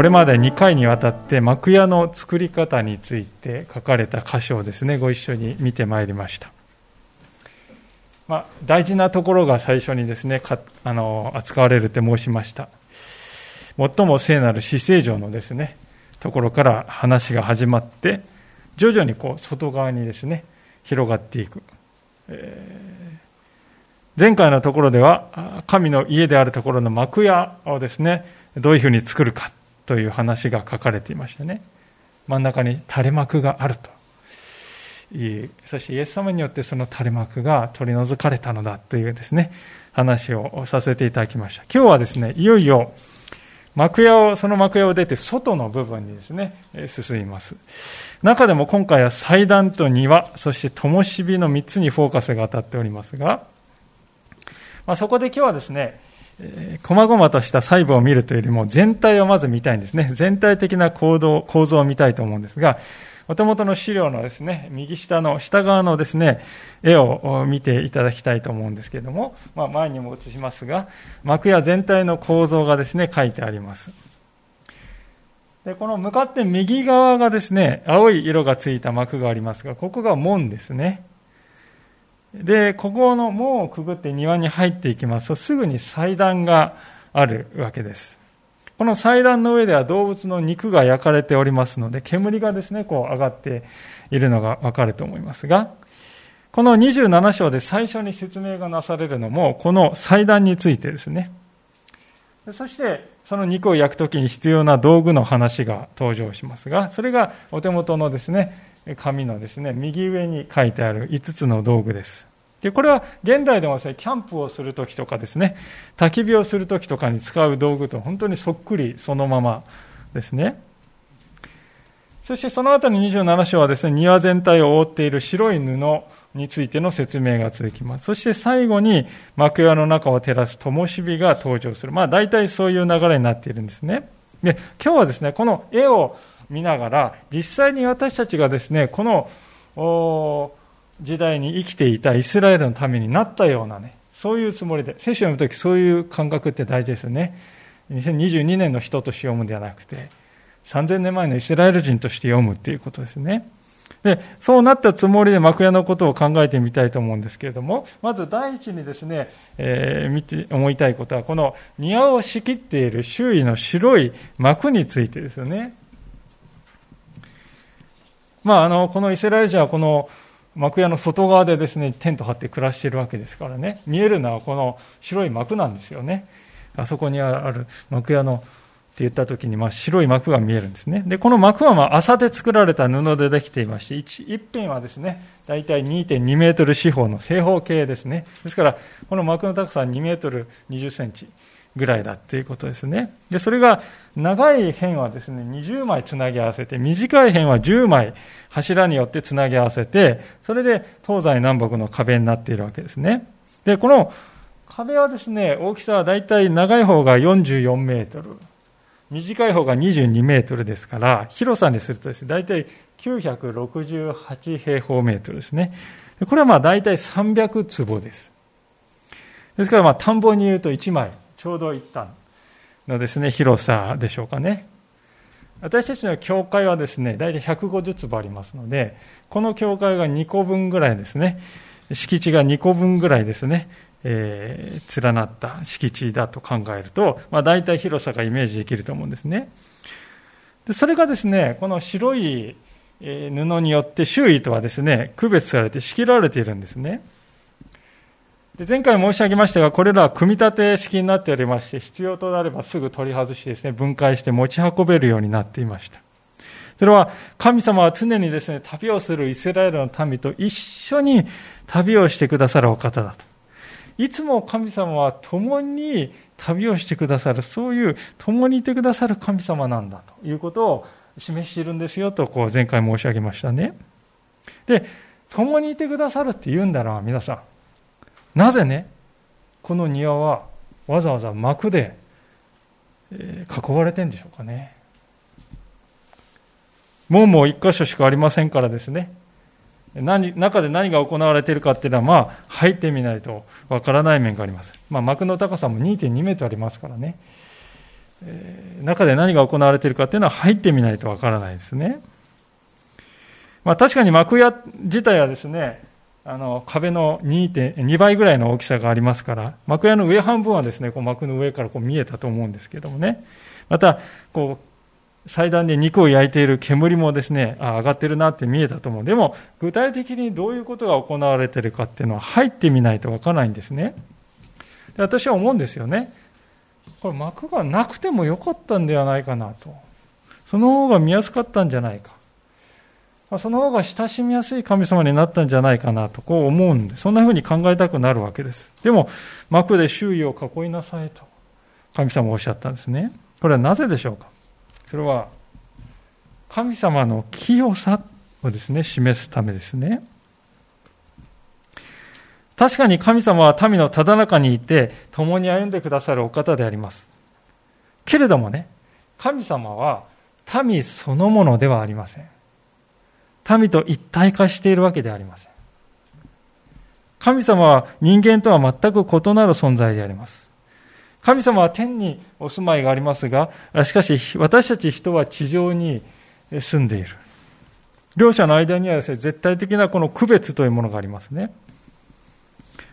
これまで2回にわたって幕屋の作り方について書かれた箇所をですねご一緒に見てまいりました、まあ、大事なところが最初にですねあの扱われるって申しました。最も聖なる死聖城のですねところから話が始まって徐々にこう外側にですね広がっていく、えー、前回のところでは神の家であるところの幕屋をですねどういうふうに作るか。という話が書かれていましたね。真ん中に垂れ幕があると。そしてイエス様によってその垂れ幕が取り除かれたのだというですね、話をさせていただきました。今日はですね、いよいよ幕屋を、その幕屋を出て外の部分にですね、進みます。中でも今回は祭壇と庭、そして灯火の3つにフォーカスが当たっておりますが、まあ、そこで今日はですね、細々とした細部を見るというよりも全体をまず見たいんですね。全体的な構造構造を見たいと思うんですが、もともとの資料のですね、右下の下側のですね、絵を見ていただきたいと思うんですけれども、まあ、前にも映しますが、幕屋全体の構造がですね、書いてあります。で、この向かって右側がですね、青い色がついた幕がありますが、ここが門ですね。で、ここの門をくぐって庭に入っていきますと、すぐに祭壇があるわけです。この祭壇の上では動物の肉が焼かれておりますので、煙がですね、こう上がっているのがわかると思いますが、この27章で最初に説明がなされるのも、この祭壇についてですね。そして、その肉を焼くときに必要な道具の話が登場しますが、それがお手元のですね、紙のですね、右上に書いてある5つの道具です。で、これは現代でもですね、キャンプをするときとかですね、焚き火をするときとかに使う道具と本当にそっくりそのままですね。そしてその後に27章はですね、庭全体を覆っている白い布についての説明が続きます。そして最後に幕屋の中を照らす灯火が登場する。まあ大体そういう流れになっているんですね。で、今日はですね、この絵を見ながら、実際に私たちがですね、この時代に生きていたイスラエルのためになったようなね、そういうつもりで、聖書を読むときそういう感覚って大事ですよね。2022年の人として読むんではなくて、3000年前のイスラエル人として読むっていうことですね。で、そうなったつもりで幕屋のことを考えてみたいと思うんですけれども、まず第一にですね、えー、見て、思いたいことは、この庭を仕切っている周囲の白い幕についてですよね。まあ、あの、このイスラエル人はこの幕屋の外側でですね、テント張って暮らしているわけですからね、見えるのはこの白い幕なんですよね。あそこにある幕屋のって言った時に、まあ、白い幕が見えるんですね。で、この幕は、まあ、麻で作られた布でできていまして、一辺はですね、大体2.2メートル四方の正方形ですね。ですから、この幕の高さは2メートル20センチ。ぐらいだっていうことですね。で、それが長い辺はですね、20枚つなぎ合わせて、短い辺は10枚柱によってつなぎ合わせて、それで東西南北の壁になっているわけですね。で、この壁はですね、大きさはだいたい長い方が44メートル、短い方が22メートルですから、広さにするとですね、だいたい968平方メートルですね。これはまあ大体300坪です。ですからまあ田んぼに言うと1枚ちょうど一旦のですね、広さでしょうかね。私たちの教会はですね、大体150坪ありますので、この教会が2個分ぐらいですね、敷地が2個分ぐらいですね、えー、連なった敷地だと考えると、まあ、大体広さがイメージできると思うんですね。でそれがですね、この白い布によって周囲とはですね、区別されて仕切られているんですね。で前回申し上げましたが、これらは組み立て式になっておりまして、必要となればすぐ取り外しですね、分解して持ち運べるようになっていました。それは神様は常にですね、旅をするイスラエルの民と一緒に旅をしてくださるお方だと。いつも神様は共に旅をしてくださる、そういう共にいてくださる神様なんだということを示しているんですよとこう前回申し上げましたね。で、共にいてくださるって言うんだら皆さん、なぜね、この庭はわざわざ幕で囲われてるんでしょうかね。門も一箇所しかありませんからですね。何中で何が行われているかっていうのは、まあ、入ってみないとわからない面があります。まあ、幕の高さも2.2メートルありますからね。え、中で何が行われているかっていうのは入ってみないとわからないですね。まあ、確かに幕屋自体はですね、あの壁の2.2倍ぐらいの大きさがありますから、幕屋の上半分はですね、こう幕の上からこう見えたと思うんですけどもね。また、こう祭壇で肉を焼いている煙もですね、あ上がってるなって見えたと思う。でも、具体的にどういうことが行われてるかっていうのは入ってみないとわからないんですね。で私は思うんですよね。これ幕がなくてもよかったんではないかなと。その方が見やすかったんじゃないか。その方が親しみやすい神様になったんじゃないかなとこう思うんで、そんな風に考えたくなるわけです。でも、幕で周囲を囲いなさいと神様はおっしゃったんですね。これはなぜでしょうか？それは神様の清さをですね、示すためですね。確かに神様は民のただ中にいて、共に歩んでくださるお方であります。けれどもね、神様は民そのものではありません。民と一体化しているわけではありません。神様は人間とは全く異なる存在であります。神様は天にお住まいがありますが、しかし私たち人は地上に住んでいる。両者の間にはですね、絶対的なこの区別というものがありますね。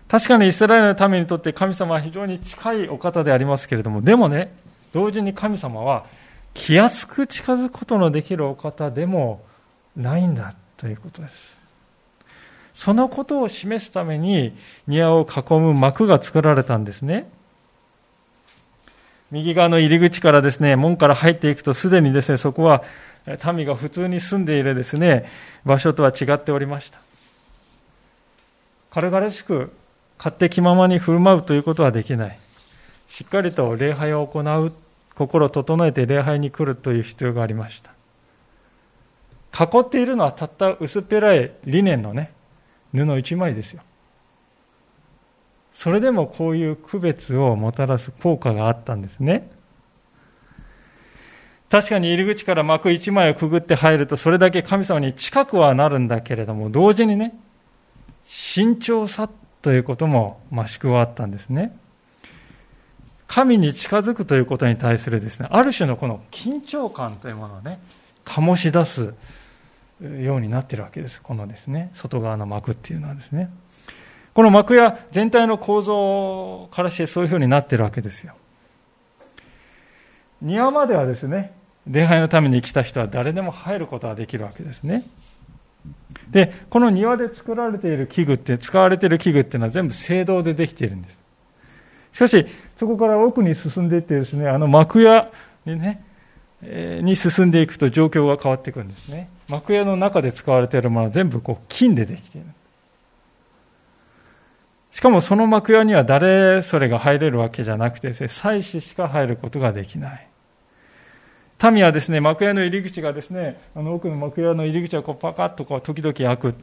確かにイスラエルのためにとって神様は非常に近いお方でありますけれども、でもね、同時に神様は気安く近づくことのできるお方でもないんだということです。そのことを示すために庭を囲む幕が作られたんですね。右側の入り口からですね、門から入っていくとすでにですね、そこは民が普通に住んでいるですね、場所とは違っておりました。軽々しく勝手気ままに振る舞うということはできない。しっかりと礼拝を行う、心を整えて礼拝に来るという必要がありました。囲っているのはたった薄っぺらいリネンのね、布一枚ですよ。それでもこういう区別をもたらす効果があったんですね。確かに入り口から幕一枚をくぐって入るとそれだけ神様に近くはなるんだけれども、同時にね、慎重さということも増し加わったんですね。神に近づくということに対するですね、ある種のこの緊張感というものをね、醸し出すようになってるわけです。このですね、外側の幕っていうのはですね。この幕や全体の構造からしてそういうふうになってるわけですよ。庭まではですね、礼拝のために来た人は誰でも入ることができるわけですね。で、この庭で作られている器具って、使われている器具っていうのは全部青銅でできているんです。しかし、そこから奥に進んでいってですね、あの幕屋にね、に進んでいくと状況が変わっていくんですね。幕屋の中で使われているものは全部こう金でできている。しかもその幕屋には誰それが入れるわけじゃなくてですね、祭司しか入ることができない。民はですね、幕屋の入り口がですね、あの奥の幕屋の入り口がこうパカッとこう時々開く。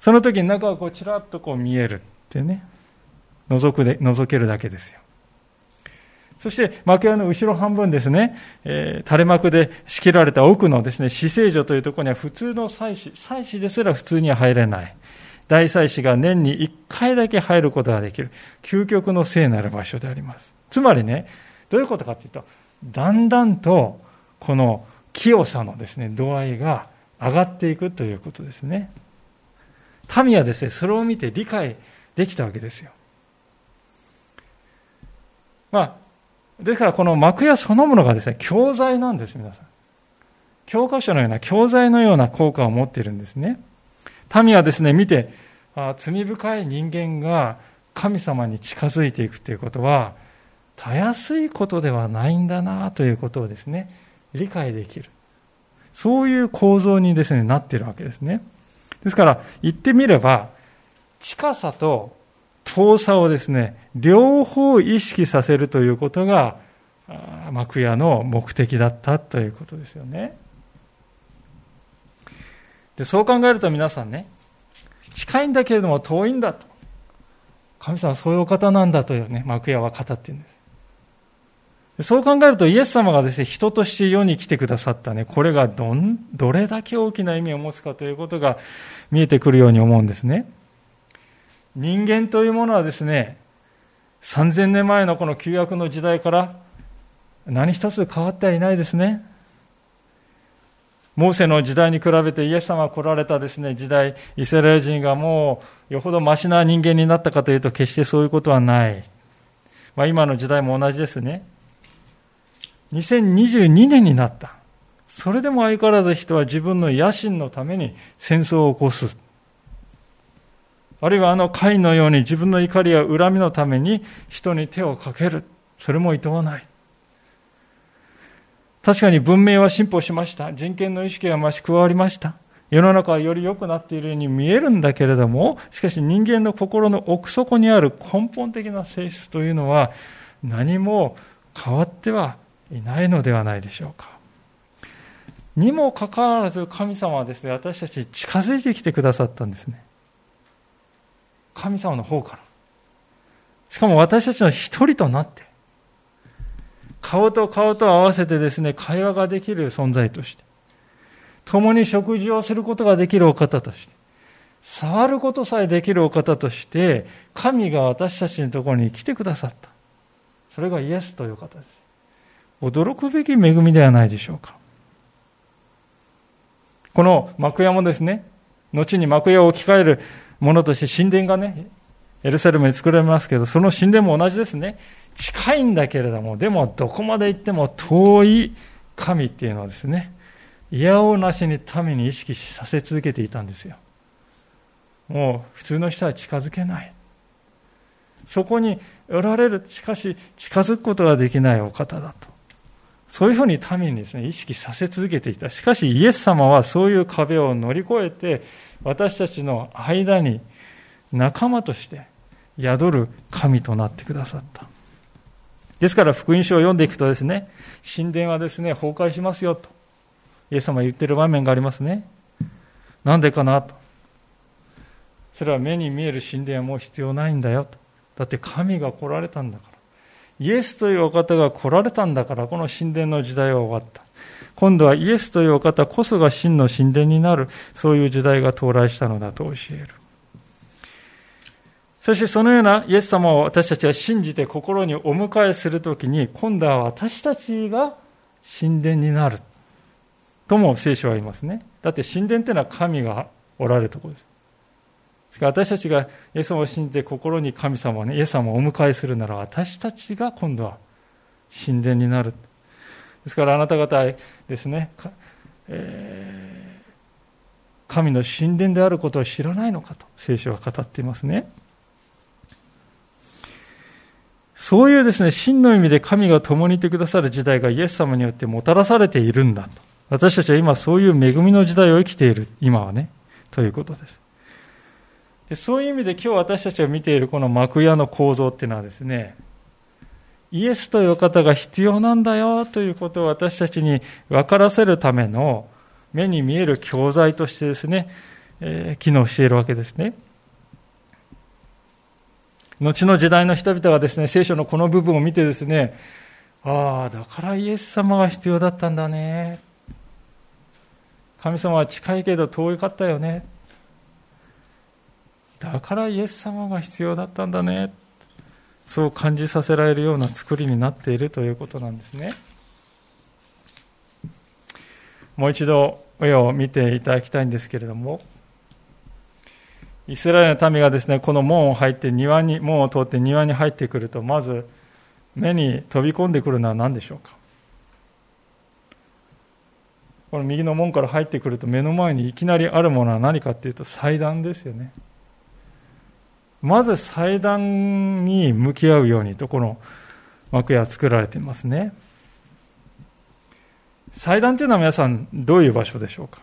その時に中がこうちらっとこう見えるってね、覗くで、覗けるだけですよ。そして幕屋の後ろ半分ですね、えー、垂れ幕で仕切られた奥のですね、死聖所というところには普通の祭司、祭司ですら普通には入れない。大祭司が年に1回だけ入ることができる、究極の聖なる場所であります。つまりね、どういうことかというと、だんだんとこの清さのですね、度合いが上がっていくということですね。民はですね、それを見て理解できたわけですよ。まあ、ですからこの幕屋そのものがですね、教材なんです、皆さん。教科書のような教材のような効果を持っているんですね。民はですね、見て、あ罪深い人間が神様に近づいていくということは、たやすいことではないんだなということをですね、理解できる。そういう構造にですね、なっているわけですね。ですから、言ってみれば、近さと遠さをですね、両方意識させるということが、幕屋の目的だったということですよね。でそう考えると皆さんね、近いんだけれども遠いんだと。神様はそういうお方なんだというね、幕屋は語っているんです。そう考えるとイエス様がですね、人として世に来てくださったね、これがどん、どれだけ大きな意味を持つかということが見えてくるように思うんですね。人間というものはですね、3000年前のこの旧約の時代から何一つ変わってはいないですね。モーセの時代に比べてイエス様が来られたですね、時代、イスラエル人がもうよほどマシな人間になったかというと決してそういうことはない。まあ今の時代も同じですね。2022年になった。それでも相変わらず人は自分の野心のために戦争を起こす。あるいはあの会のように自分の怒りや恨みのために人に手をかける。それも厭わない。確かに文明は進歩しました。人権の意識が増し加わりました。世の中はより良くなっているように見えるんだけれども、しかし人間の心の奥底にある根本的な性質というのは何も変わってはいないのではないでしょうか。にもかかわらず神様はですね、私たち近づいてきてくださったんですね。神様の方から。しかも私たちの一人となって、顔と顔と合わせてですね、会話ができる存在として、共に食事をすることができるお方として、触ることさえできるお方として、神が私たちのところに来てくださった。それがイエスという方です。驚くべき恵みではないでしょうか。この幕屋もですね、後に幕屋を置き換えるものとして神殿がね、エルサレムに作られますけど、その神殿も同じですね。近いんだけれども、でもどこまで行っても遠い神っていうのはですね、いやおうなしに民に意識させ続けていたんですよ。もう普通の人は近づけない。そこにおられる、しかし近づくことができないお方だと。そういうふうに民にですね、意識させ続けていた。しかしイエス様はそういう壁を乗り越えて、私たちの間に仲間として宿る神となってくださった。ですから福音書を読んでいくとですね、神殿はですね、崩壊しますよと、イエス様言ってる場面がありますね。なんでかなと。それは目に見える神殿はもう必要ないんだよと。だって神が来られたんだから。イエスというお方が来られたんだから、この神殿の時代は終わった。今度はイエスというお方こそが真の神殿になる、そういう時代が到来したのだと教える。そしてそのようなイエス様を私たちは信じて心にお迎えするときに、今度は私たちが神殿になる。とも聖書は言いますね。だって神殿っていうのは神がおられるところです。私たちがイエス様を信じて心に神様をね、イエス様をお迎えするなら私たちが今度は神殿になる。ですからあなた方ですね、えー、神の神殿であることを知らないのかと聖書は語っていますね。そういうですね、真の意味で神が共にいてくださる時代がイエス様によってもたらされているんだと。私たちは今そういう恵みの時代を生きている、今はね、ということです。でそういう意味で今日私たちが見ているこの幕屋の構造っていうのはですね、イエスという方が必要なんだよということを私たちに分からせるための目に見える教材としてですね、えー、機能しているわけですね。後の時代の人々はですね、聖書のこの部分を見てですね、ああ、だからイエス様が必要だったんだね。神様は近いけど遠かったよね。だからイエス様が必要だったんだね。そう感じさせられるような作りになっているということなんですね。もう一度絵を見ていただきたいんですけれども、イスラエルの民がですね、この門を入って庭に、門を通って庭に入ってくると、まず目に飛び込んでくるのは何でしょうか。この右の門から入ってくると目の前にいきなりあるものは何かっていうと祭壇ですよね。まず祭壇に向き合うようにとこの幕屋は作られていますね。祭壇というのは皆さんどういう場所でしょうか？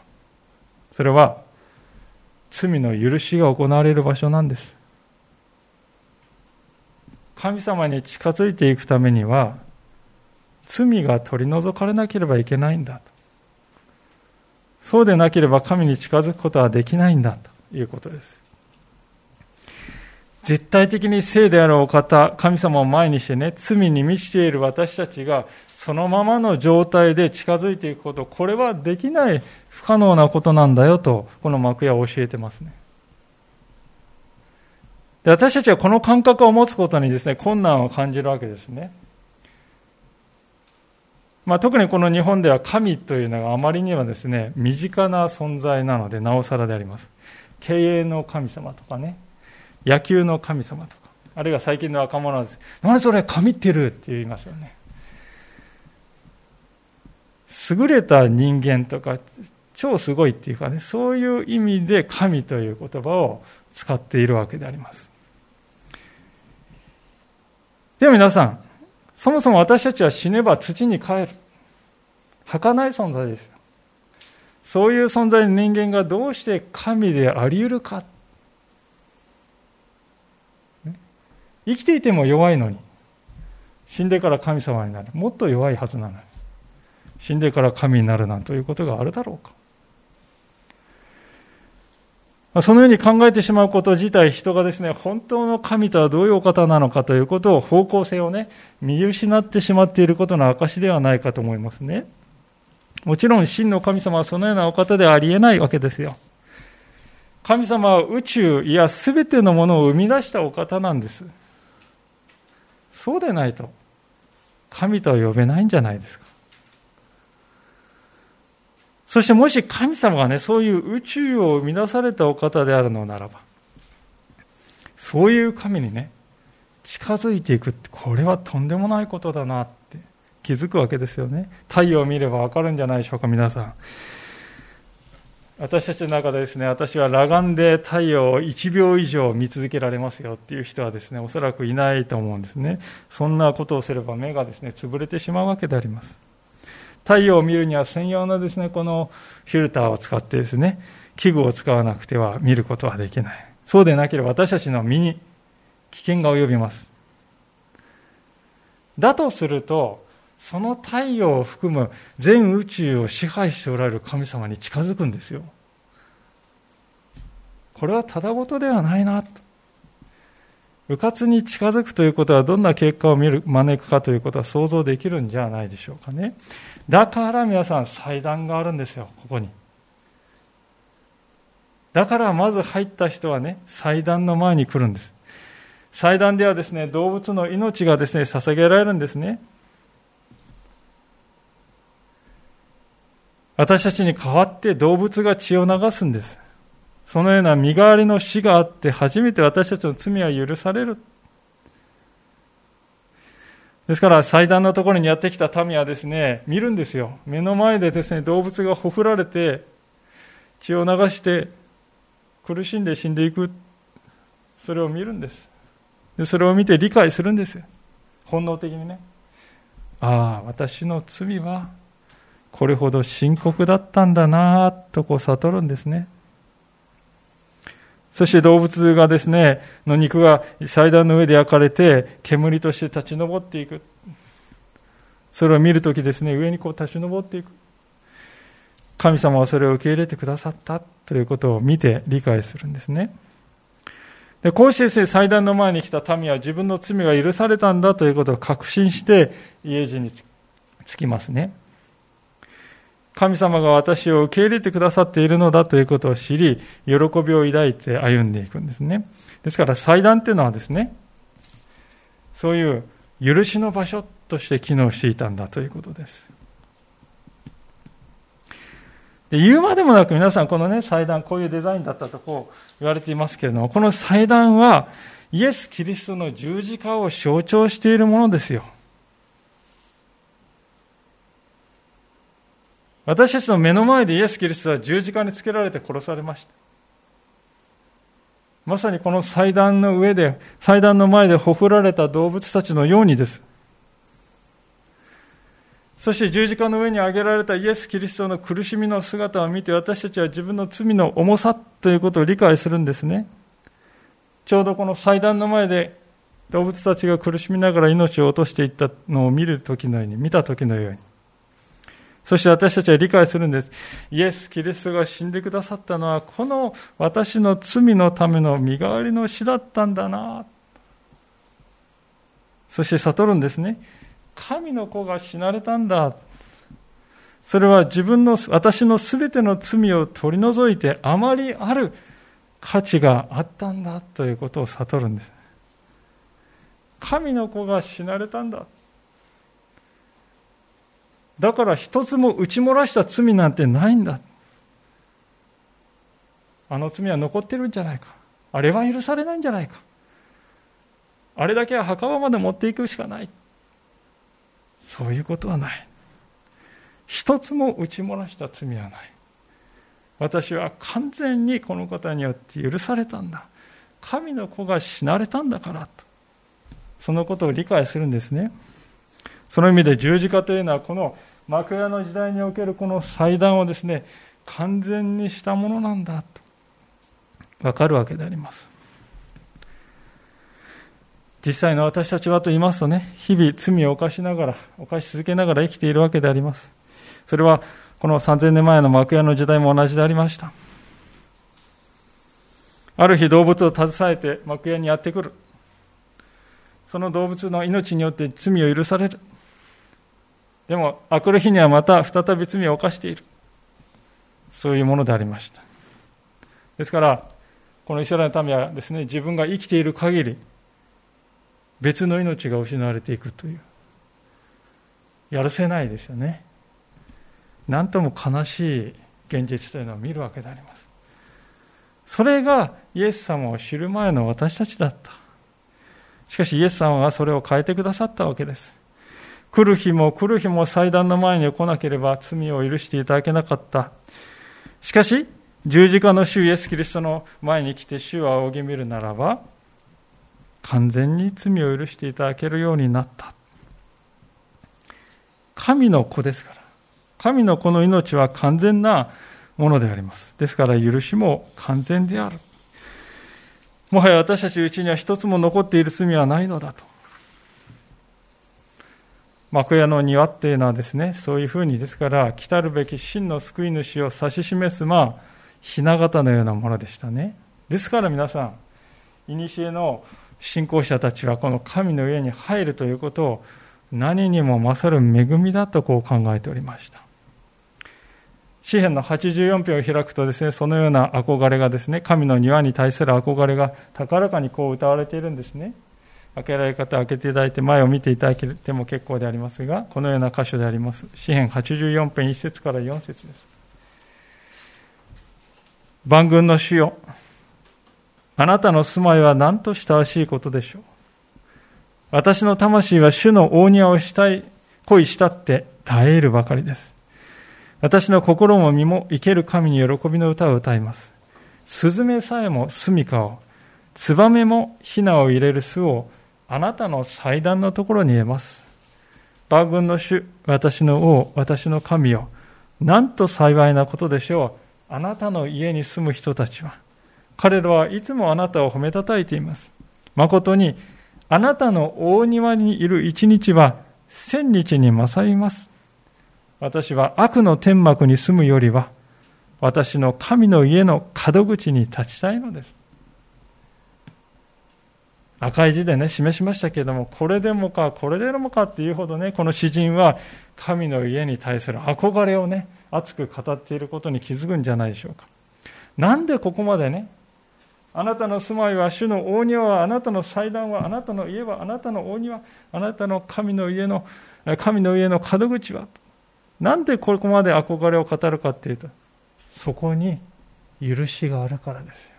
それは罪の許しが行われる場所なんです。神様に近づいていくためには、罪が取り除かれなければいけないんだと。そうでなければ神に近づくことはできないんだということです。絶対的に聖であるお方、神様を前にしてね、罪に満ちている私たちが、そのままの状態で近づいていくこと、これはできない不可能なことなんだよと、この幕屋を教えてますね。で私たちはこの感覚を持つことにですね、困難を感じるわけですね。まあ、特にこの日本では神というのがあまりにはですね、身近な存在なので、なおさらであります。経営の神様とかね、野球の神様とか、あるいは最近の若者はです、何それ、神ってるって言いますよね。優れた人間とか、超すごいっていうかね、そういう意味で神という言葉を使っているわけであります。では皆さん、そもそも私たちは死ねば土に帰る。儚い存在です。そういう存在の人間がどうして神であり得るか。生きていても弱いのに、死んでから神様になる。もっと弱いはずなのに。死んでから神になるなんということがあるだろうか。そのように考えてしまうこと自体、人がですね、本当の神とはどういうお方なのかということを、方向性をね、見失ってしまっていることの証ではないかと思いますね。もちろん、真の神様はそのようなお方ではありえないわけですよ。神様は宇宙、いや、すべてのものを生み出したお方なんです。そうでないと、神とは呼べないんじゃないですか。そしてもし神様がね、そういう宇宙を生み出されたお方であるのならば、そういう神にね、近づいていくって、これはとんでもないことだなって気づくわけですよね。太陽を見ればわかるんじゃないでしょうか、皆さん。私たちの中でですね、私は裸眼で太陽を1秒以上見続けられますよっていう人はですね、おそらくいないと思うんですね。そんなことをすれば目がですね、潰れてしまうわけであります。太陽を見るには専用のですね、このフィルターを使ってですね、器具を使わなくては見ることはできない。そうでなければ私たちの身に危険が及びます。だとすると、その太陽を含む全宇宙を支配しておられる神様に近づくんですよ。これはただごとではないなと。迂闊に近づくということはどんな結果を見る招くかということは想像できるんじゃないでしょうかね。だから皆さん祭壇があるんですよ、ここに。だからまず入った人はね、祭壇の前に来るんです。祭壇ではですね、動物の命がですね、捧げられるんですね。私たちに代わって動物が血を流すんです。そのような身代わりの死があって初めて私たちの罪は許される。ですから祭壇のところにやってきた民はですね、見るんですよ。目の前でですね、動物がほふられて、血を流して苦しんで死んでいく。それを見るんです。でそれを見て理解するんです本能的にね。ああ、私の罪はこれほど深刻だったんだなとこう悟るんですね。そして動物がですね、の肉が祭壇の上で焼かれて、煙として立ち上っていく。それを見るときですね、上にこう立ち上っていく。神様はそれを受け入れてくださったということを見て理解するんですね。でこうしてですね、祭壇の前に来た民は自分の罪が許されたんだということを確信して家路につきますね。神様が私を受け入れてくださっているのだということを知り、喜びを抱いて歩んでいくんですね。ですから祭壇っていうのはですね、そういう許しの場所として機能していたんだということです。で言うまでもなく皆さんこのね、祭壇、こういうデザインだったとこう言われていますけれども、この祭壇はイエス・キリストの十字架を象徴しているものですよ。私たちの目の前でイエス・キリストは十字架につけられて殺されました。まさにこの祭壇の上で、祭壇の前でほふられた動物たちのようにです。そして十字架の上に上げられたイエス・キリストの苦しみの姿を見て私たちは自分の罪の重さということを理解するんですね。ちょうどこの祭壇の前で動物たちが苦しみながら命を落としていったのを見る時のように、見た時のように。そして私たちは理解するんです。イエス・キリストが死んでくださったのは、この私の罪のための身代わりの死だったんだな。そして悟るんですね。神の子が死なれたんだ。それは自分の、私のすべての罪を取り除いてあまりある価値があったんだということを悟るんです。神の子が死なれたんだ。だから一つも打ち漏らした罪なんてないんだ。あの罪は残ってるんじゃないか。あれは許されないんじゃないか。あれだけは墓場まで持っていくしかない。そういうことはない。一つも打ち漏らした罪はない。私は完全にこの方によって許されたんだ。神の子が死なれたんだからと。そのことを理解するんですね。その意味で十字架というのはこの幕屋の時代におけるこの祭壇をですね、完全にしたものなんだとわかるわけであります。実際の私たちはと言いますとね、日々罪を犯しながら、犯し続けながら生きているわけであります。それはこの3000年前の幕屋の時代も同じでありました。ある日動物を携えて幕屋にやってくる。その動物の命によって罪を許される。でも、あくる日にはまた再び罪を犯している。そういうものでありました。ですから、このイスラエルの民はですね、自分が生きている限り、別の命が失われていくという。やるせないですよね。なんとも悲しい現実というのを見るわけであります。それがイエス様を知る前の私たちだった。しかしイエス様はそれを変えてくださったわけです。来る日も来る日も祭壇の前に来なければ罪を許していただけなかった。しかし、十字架の主イエス・キリストの前に来て主を仰ぎ見るならば、完全に罪を許していただけるようになった。神の子ですから。神の子の命は完全なものであります。ですから許しも完全である。もはや私たちうちには一つも残っている罪はないのだと。幕屋の庭っていうのはですね、そういうふうにですから、来たるべき真の救い主を指し示す、まあ、ひな形のようなものでしたね。ですから皆さん、古の信仰者たちはこの神の家に入るということを何にも勝る恵みだとこう考えておりました。詩篇の84編を開くとですね、そのような憧れがですね、神の庭に対する憧れが高らかにこう歌われているんですね。開けられ方開けていただいて前を見ていただけても結構でありますが、このような箇所であります。詩篇84編1節から4節です。万軍の主よ、あなたの住まいは何と親しいことでしょう？私の魂は主の大庭をしたい、恋したって耐えるばかりです。私の心も身も生ける神に喜びの歌を歌います。スズメさえも住処を、ツバメもヒナを入れる巣をあなたの祭壇のところに得ます。万軍の主、私の王、私の神よ。なんと幸いなことでしょう。あなたの家に住む人たちは。彼らはいつもあなたを褒めたたいています。誠に、あなたの大庭にいる一日は千日に勝ります。私は悪の天幕に住むよりは、私の神の家の門口に立ちたいのです。赤い字でね、示しましたけれども、これでもか、これでもかっていうほどね、この詩人は神の家に対する憧れをね、熱く語っていることに気づくんじゃないでしょうか。なんでここまでね、あなたの住まいは主の大庭はあなたの祭壇はあなたの家はあなたの大庭あなたの神の家の神の家の門口はなんでここまで憧れを語るかっていうとそこに許しがあるからです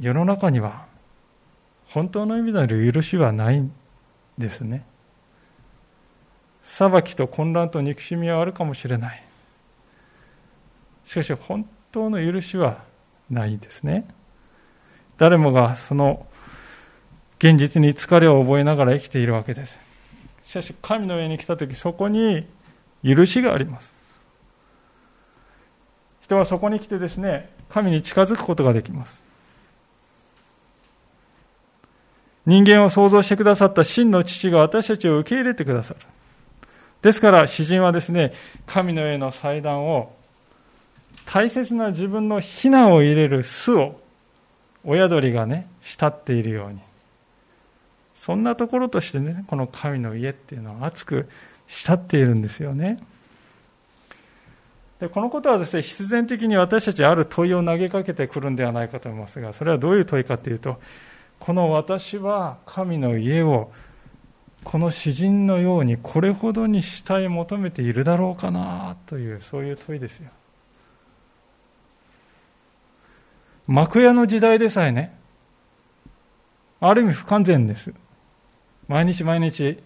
世の中には本当の意味での許しはないんですね。裁きと混乱と憎しみはあるかもしれない。しかし本当の許しはないんですね。誰もがその現実に疲れを覚えながら生きているわけです。しかし神の上に来た時そこに許しがあります。人はそこに来てですね、神に近づくことができます。人間を創造してくださった真の父が私たちを受け入れてくださる。ですから詩人はですね、神の家の祭壇を大切な自分の避難を入れる巣を親鳥がね、慕っているように。そんなところとしてね、この神の家っていうのは熱く慕っているんですよね。でこのことはですね、必然的に私たちある問いを投げかけてくるんではないかと思いますが、それはどういう問いかというと、この私は神の家をこの詩人のようにこれほどに慕い求めているだろうかなというそういう問いですよ。幕屋の時代でさえねある意味不完全です。毎日毎日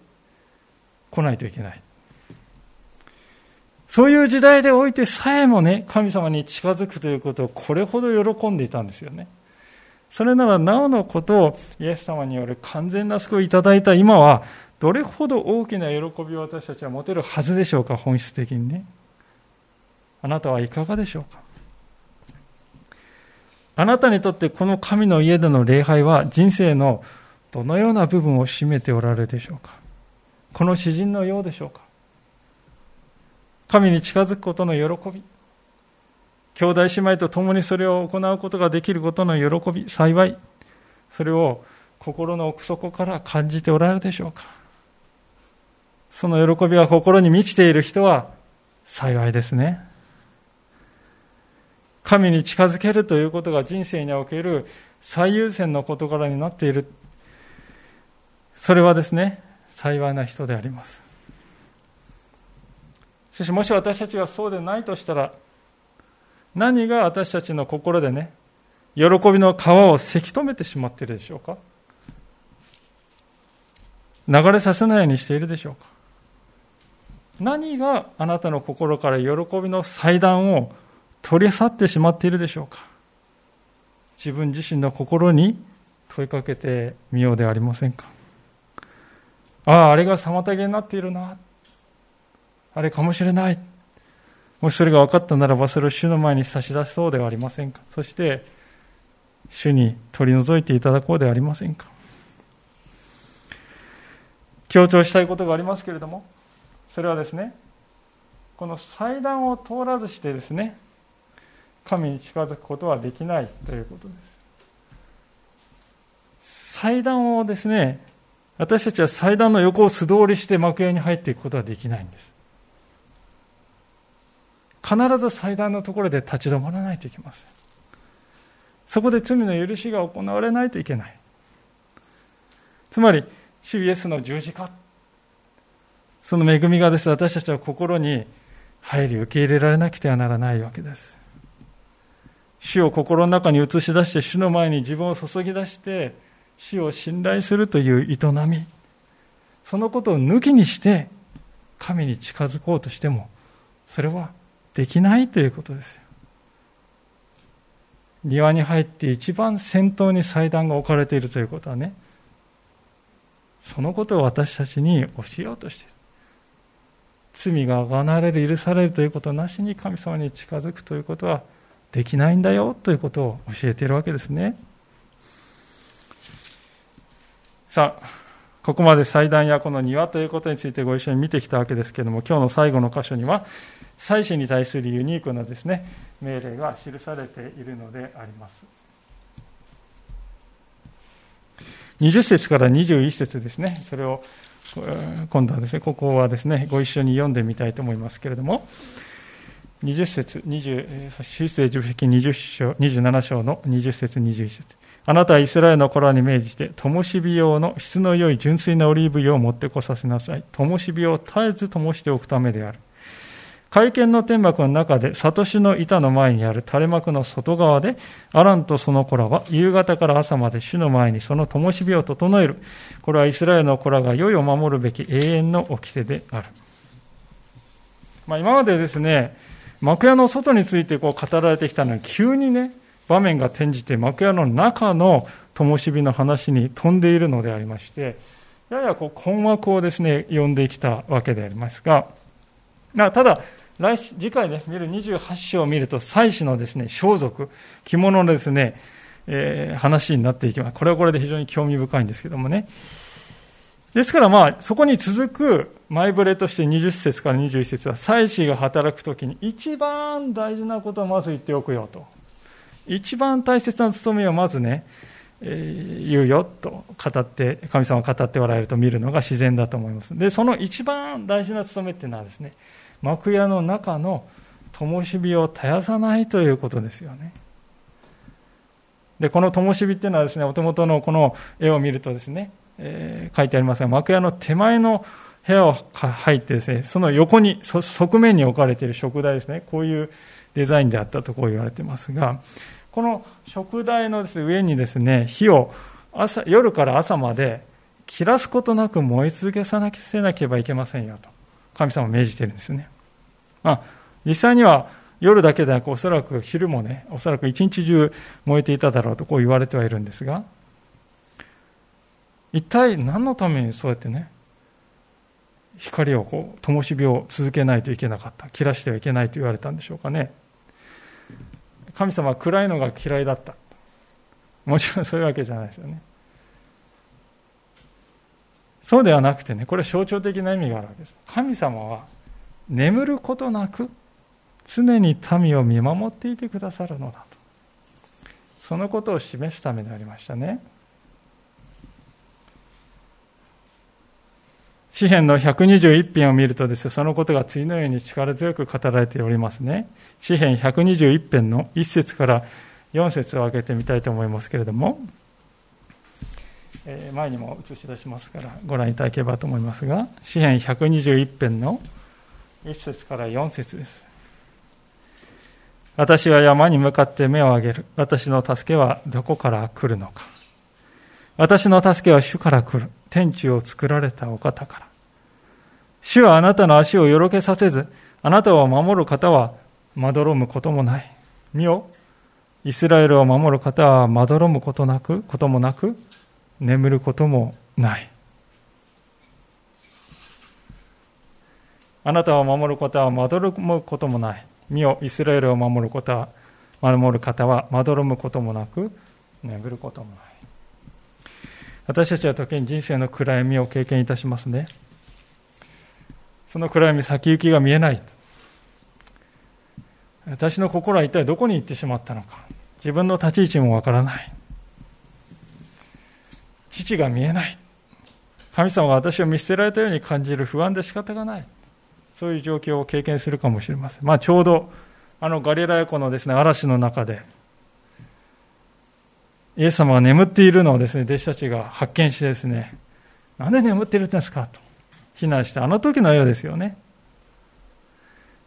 来ないといけない。そういう時代でおいてさえもね神様に近づくということをこれほど喜んでいたんですよね。それならなおのことをイエス様による完全な救いをいただいた今はどれほど大きな喜びを私たちは持てるはずでしょうか、本質的にね。あなたはいかがでしょうか？あなたにとってこの神の家での礼拝は人生のどのような部分を占めておられるでしょうか？この詩人のようでしょうか？神に近づくことの喜び。兄弟姉妹と共にそれを行うことができることの喜び、幸い。それを心の奥底から感じておられるでしょうか。その喜びが心に満ちている人は幸いですね。神に近づけるということが人生における最優先の事柄になっている。それはですね、幸いな人であります。しかし、もし私たちがそうでないとしたら、何が私たちの心でね、喜びの川をせき止めてしまっているでしょうか？流れさせないようにしているでしょうか？何があなたの心から喜びの祭壇を取り去ってしまっているでしょうか？自分自身の心に問いかけてみようでありませんか？ああ、あれが妨げになっているな。あれかもしれない。もしそれが分かったならば、それを主の前に差し出そうではありませんか？そして、主に取り除いていただこうではありませんか？強調したいことがありますけれども、それはですねこの祭壇を通らずしてですね神に近づくことはできないということです祭壇をですね私たちは祭壇の横を素通りして幕屋に入っていくことはできないんです必ず祭壇のところで立ち止まらないといけません。そこで罪の許しが行われないといけない。つまり主イエスの十字架。その恵みがです、私たちは心に入り受け入れられなくてはならないわけです。主を心の中に映し出して、主の前に自分を注ぎ出して、主を信頼するという営み、そのことを抜きにして、神に近づこうとしても、それはできないということですよ。庭に入って一番先頭に祭壇が置かれているということはね、そのことを私たちに教えようとしている。罪が離れる許されるということなしに神様に近づくということはできないんだよということを教えているわけですねさあここまで祭壇やこの庭ということについてご一緒に見てきたわけですけれども今日の最後の箇所には祭祀に対するユニークなですね命令が記されているのであります。20節から21節ですね。それを今度はですね、ここはですね、ご一緒に読んでみたいと思いますけれども、20節、20、出世十式20章、27章の20節、21節。あなたはイスラエルの子らに命じて、灯火用の質の良い純粋なオリーブ油を持ってこさせなさい。灯火を絶えず灯しておくためである。会見の天幕の中で、サトシの板の前にある垂れ幕の外側で、アランとその子らは夕方から朝まで主の前にその灯火を整える。これはイスラエルの子らが良いを守るべき永遠の掟である。まあ、今までですね、幕屋の外についてこう語られてきたのに、急にね、場面が転じて幕屋の中の灯火の話に飛んでいるのでありまして、ややこう困惑をですね、呼んできたわけでありますが、ただ、来次回ね、見る28章を見ると、祭祀のですね、装束、着物のですね、え、話になっていきます。これはこれで非常に興味深いんですけどもね。ですからまあ、そこに続く前触れとして20節から21節は、祭司が働くときに一番大事なことをまず言っておくよと。一番大切な務めをまずね、えー、言うよと語って、神様が語っておられると見るのが自然だと思います。で、その一番大事な務めっていうのはですね、幕屋の中の灯火を絶やさないということですよね。で、この灯火っていうのはですね、お手元のこの絵を見るとですね、えー、書いてありますが、幕屋の手前の部屋を入ってですね、その横に、側面に置かれている食台ですね、こういうデザインであったとこう言われてますが、この食台のです、ね、上にですね、火を朝夜から朝まで切らすことなく燃え続けさなせなければいけませんよと、神様は命じてるんですね。まあ、実際には夜だけでなく、おそらく昼もね、おそらく一日中燃えていただろうとこう言われてはいるんですが、一体何のためにそうやってね、光をこう、灯火を続けないといけなかった。切らしてはいけないと言われたんでしょうかね。神様は暗いのが嫌いだった。もちろんそういうわけじゃないですよね。そうではなくてね、これは象徴的な意味があるわけです。神様は眠ることなく常に民を見守っていてくださるのだと。そのことを示すためでありましたね。詩篇の121編を見るとですね、そのことが次のように力強く語られておりますね。詩篇121編の1節から4節を挙げてみたいと思いますけれども、え前にも映し出しますからご覧いただければと思いますが、詩篇121編の1節から4節です。私は山に向かって目を上げる。私の助けはどこから来るのか。私の助けは主から来る。天地を作られたお方から。主はあなたの足をよろけさせず、あなたを守る方はまどろむこともない。見よ、イスラエルを守る方はまどろむことなく、こともなく、眠ることもない。あなたを守る方はまどろむこともない。見よ、イスラエルを守ることは、守る方はまどろむこともなく、眠ることもない。私たちは時に人生の暗闇を経験いたしますね。その暗闇、先行きが見えない。私の心は一体どこに行ってしまったのか。自分の立ち位置もわからない。父が見えない。神様が私を見捨てられたように感じる不安で仕方がない。そういう状況を経験するかもしれません。まあ、ちょうど、あのガリラヤ湖のですね、嵐の中で、イエス様が眠っているのをですね、弟子たちが発見してですね、なんで眠っているんですかと非難したあの時のようですよね。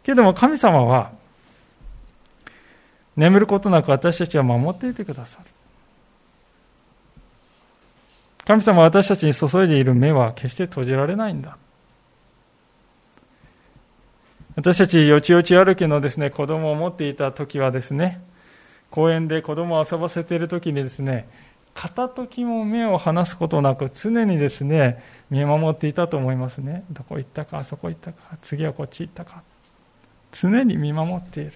けれども神様は、眠ることなく私たちは守っていてくださる。神様は私たちに注いでいる目は決して閉じられないんだ。私たちよちよち歩きのですね、子供を持っていた時はですね、公園で子供を遊ばせている時にですね、片時も目を離すことなく常にですね、見守っていたと思いますね。どこ行ったか、あそこ行ったか、次はこっち行ったか。常に見守っている。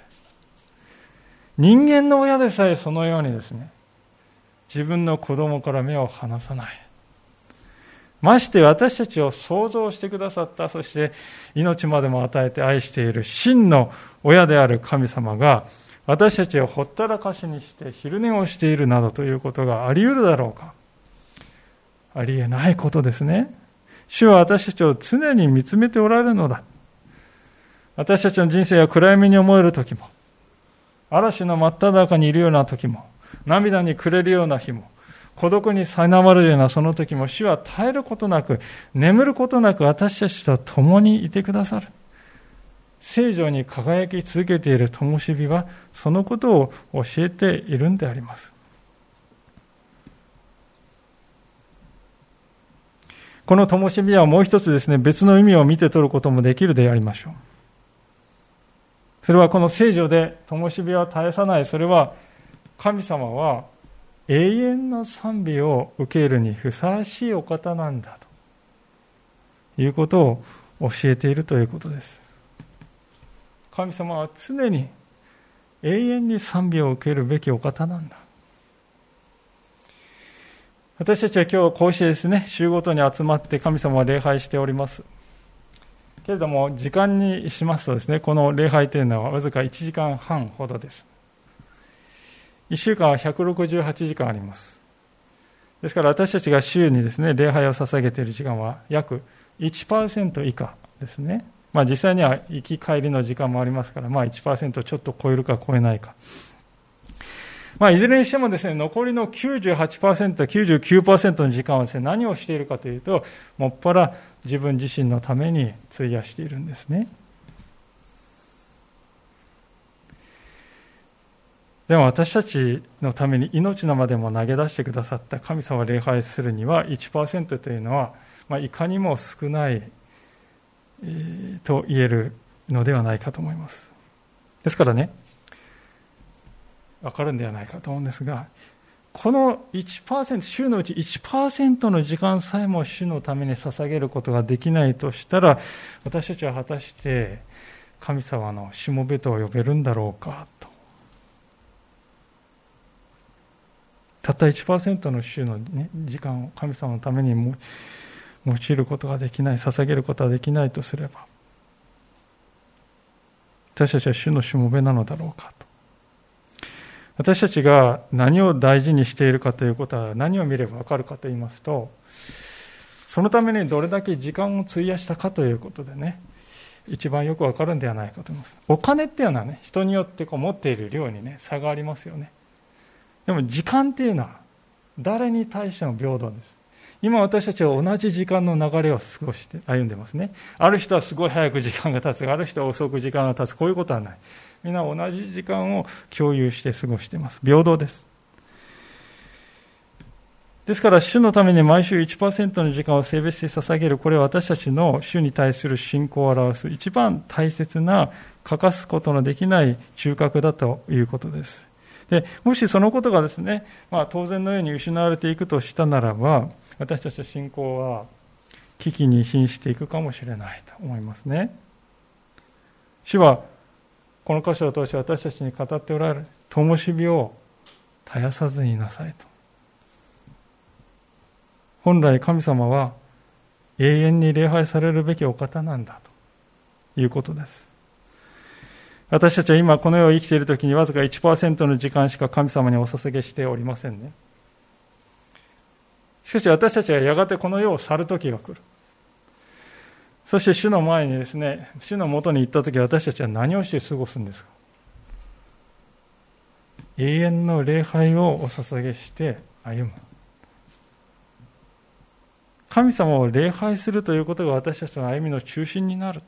人間の親でさえそのようにですね、自分の子供から目を離さない。まして私たちを想像してくださった、そして命までも与えて愛している真の親である神様が、私たちをほったらかしにして昼寝をしているなどということがあり得るだろうかありえないことですね。主は私たちを常に見つめておられるのだ。私たちの人生が暗闇に思える時も、嵐の真っ只中にいるような時も、涙に暮れるような日も、孤独に苛まれるようなその時も、主は絶えることなく、眠ることなく私たちと共にいてくださる。聖女に輝き続けている灯火はそのことを教えているんであります。この灯火はもう一つですね、別の意味を見て取ることもできるでありましょう。それはこの聖女で灯火は絶やさない。それは神様は永遠の賛美を受けるにふさわしいお方なんだということを教えているということです。神様は常に永遠に賛美を受けるべきお方なんだ。私たちは今日こうしてですね、週ごとに集まって神様を礼拝しております。けれども、時間にしますとですね、この礼拝というのはわずか1時間半ほどです。1週間は168時間あります。ですから私たちが週にですね、礼拝を捧げている時間は約1%以下ですね。まあ実際には行き帰りの時間もありますから、まあ1%ちょっと超えるか超えないか。まあ、いずれにしてもですね、残りの98%、99%の時間はですね、何をしているかというと、もっぱら自分自身のために費やしているんですね。でも私たちのために命のまでも投げ出してくださった神様を礼拝するには1%というのは、まあ、いかにも少ない、と言えるのではないかと思います。ですからね、わかるんではないかと思うんですが、この1%、週のうち1%の時間さえも主のために捧げることができないとしたら、私たちは果たして神様のしもべと呼べるんだろうかと。たった1%の週の、ね、時間を神様のためにも用いることができない、捧げることができないとすれば、私たちは主のしもべなのだろうかと。私たちが何を大事にしているかということは何を見ればわかるかと言いますと、そのためにどれだけ時間を費やしたかということでね、一番よくわかるんではないかと思います。お金っていうのはね、人によってこう持っている量にね、差がありますよね。でも時間っていうのは誰に対しても平等です。今私たちは同じ時間の流れを過ごして歩んでますね。ある人はすごい早く時間が経つある人は遅く時間が経つ。こういうことはない。皆同じ時間を共有して過ごしています。平等です。ですから、主のために毎週1%の時間を性別して捧げる、これは私たちの主に対する信仰を表す一番大切な欠かすことのできない中核だということです。でもしそのことがですね、まあ、当然のように失われていくとしたならば、私たちの信仰は危機に瀕していくかもしれないと思いますね。主はこの箇所を通して私たちに語っておられる灯火を絶やさずになさいと。本来神様は永遠に礼拝されるべきお方なんだということです。私たちは今この世を生きている時にわずか1%の時間しか神様にお捧げしておりませんね。しかし私たちはやがてこの世を去る時が来る。そして主の前にですね、主のもとに行った時私たちは何をして過ごすんですか？永遠の礼拝をお捧げして歩む。神様を礼拝するということが私たちの歩みの中心になる。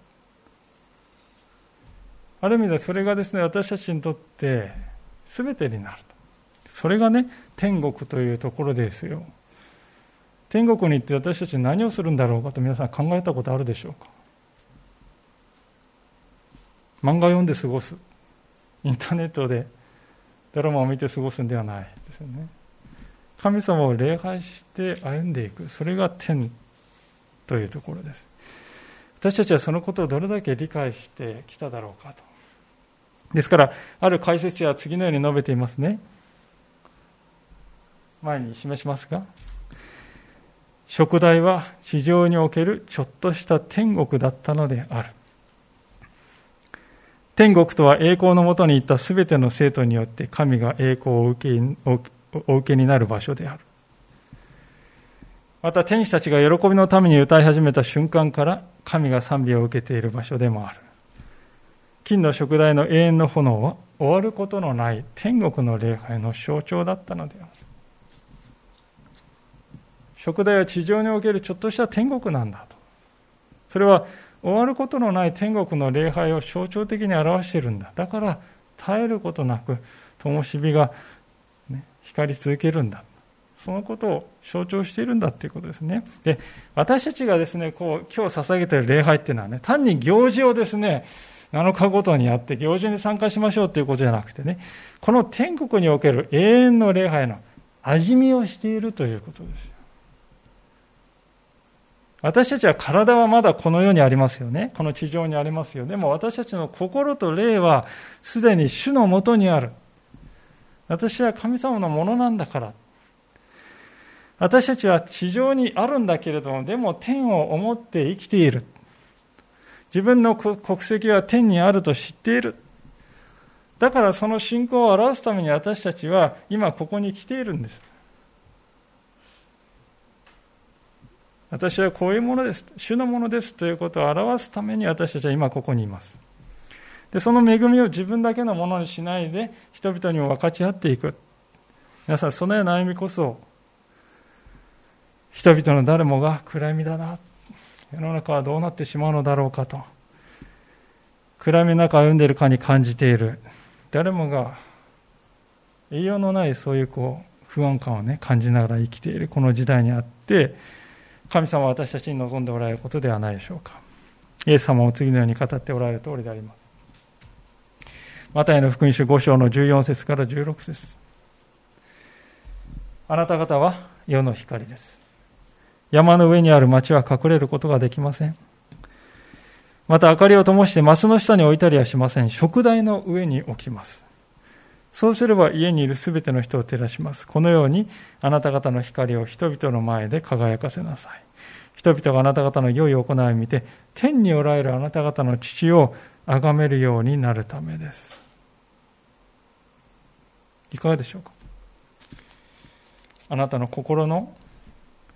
ある意味でそれがですね、私たちにとって全てになる。それがね、天国というところですよ。天国に行って私たち何をするんだろうかと皆さん考えたことあるでしょうか？漫画読んで過ごす。インターネットでドラマを見て過ごすんではないですよね。神様を礼拝して歩んでいく。それが天というところです。私たちはそのことをどれだけ理解してきただろうかと。ですからある解説者は次のように述べていますね。前に示しますが食代は地上におけるちょっとした天国だったのである。天国とは栄光のもとに行ったすべての生徒によって神が栄光を受けお受けになる場所である。また天使たちが喜びのために歌い始めた瞬間から神が賛美を受けている場所でもある。金の食台の永遠の炎は終わることのない天国の礼拝の象徴だったのである。食代は地上におけるちょっとした天国なんだと。それは終わることのない天国の礼拝を象徴的に表しているんだ。だから絶えることなく灯火が、ね、光り続けるんだ。そのことを象徴しているんだということですね。で、私たちがですね、こう、今日捧げている礼拝っていうのはね、単に行事をですね、7日ごとにやって行事に参加しましょうということじゃなくてね、この天国における永遠の礼拝の味見をしているということです。私たちは体はまだこの世にありますよね。この地上にありますよ。でも私たちの心と霊はすでに主のもとにある。私は神様のものなんだから。私たちは地上にあるんだけれども、でも天を思って生きている。自分の国籍は天にあると知っている。だからその信仰を表すために私たちは今ここに来ているんです。私はこういうものです。主のものですということを表すために私たちは今ここにいます。で、その恵みを自分だけのものにしないで人々にも分かち合っていく。皆さん、そのような歩みこそ人々の誰もが暗闇だな。世の中はどうなってしまうのだろうかと。暗闇の中を歩んでいるかに感じている。誰もが栄養のないそういうこう不安感をね感じながら生きているこの時代にあって神様は私たちに望んでおられることではないでしょうかイエス様も次のように語っておられる通りでありますマタイの福音書5章の14節から16節あなた方は世の光です山の上にある町は隠れることができません。また明かりを灯してマスの下に置いたりはしません。食台の上に置きます。そうすれば家にいるすべての人を照らします。このようにあなた方の光を人々の前で輝かせなさい。人々があなた方の良い行いを見て、天におられるあなた方の父を崇めるようになるためです。いかがでしょうか？あなたの心の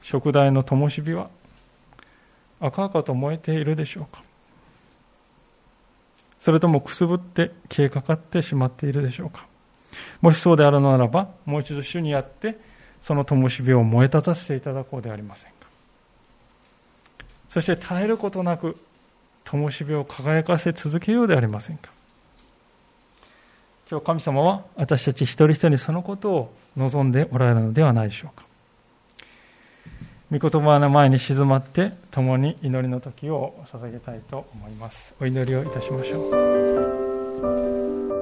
食台の灯火は赤々と燃えているでしょうか？それともくすぶって消えかかってしまっているでしょうか？もしそうであるのならばもう一度主にあってその灯火を燃え立たせていただこうではありません。そして絶えることなく灯火を輝かせ続けようではありませんか。今日神様は私たち一人一人にそのことを望んでおられるのではないでしょうか。御言葉の前に静まって共に祈りの時を捧げたいと思います。お祈りをいたしましょう。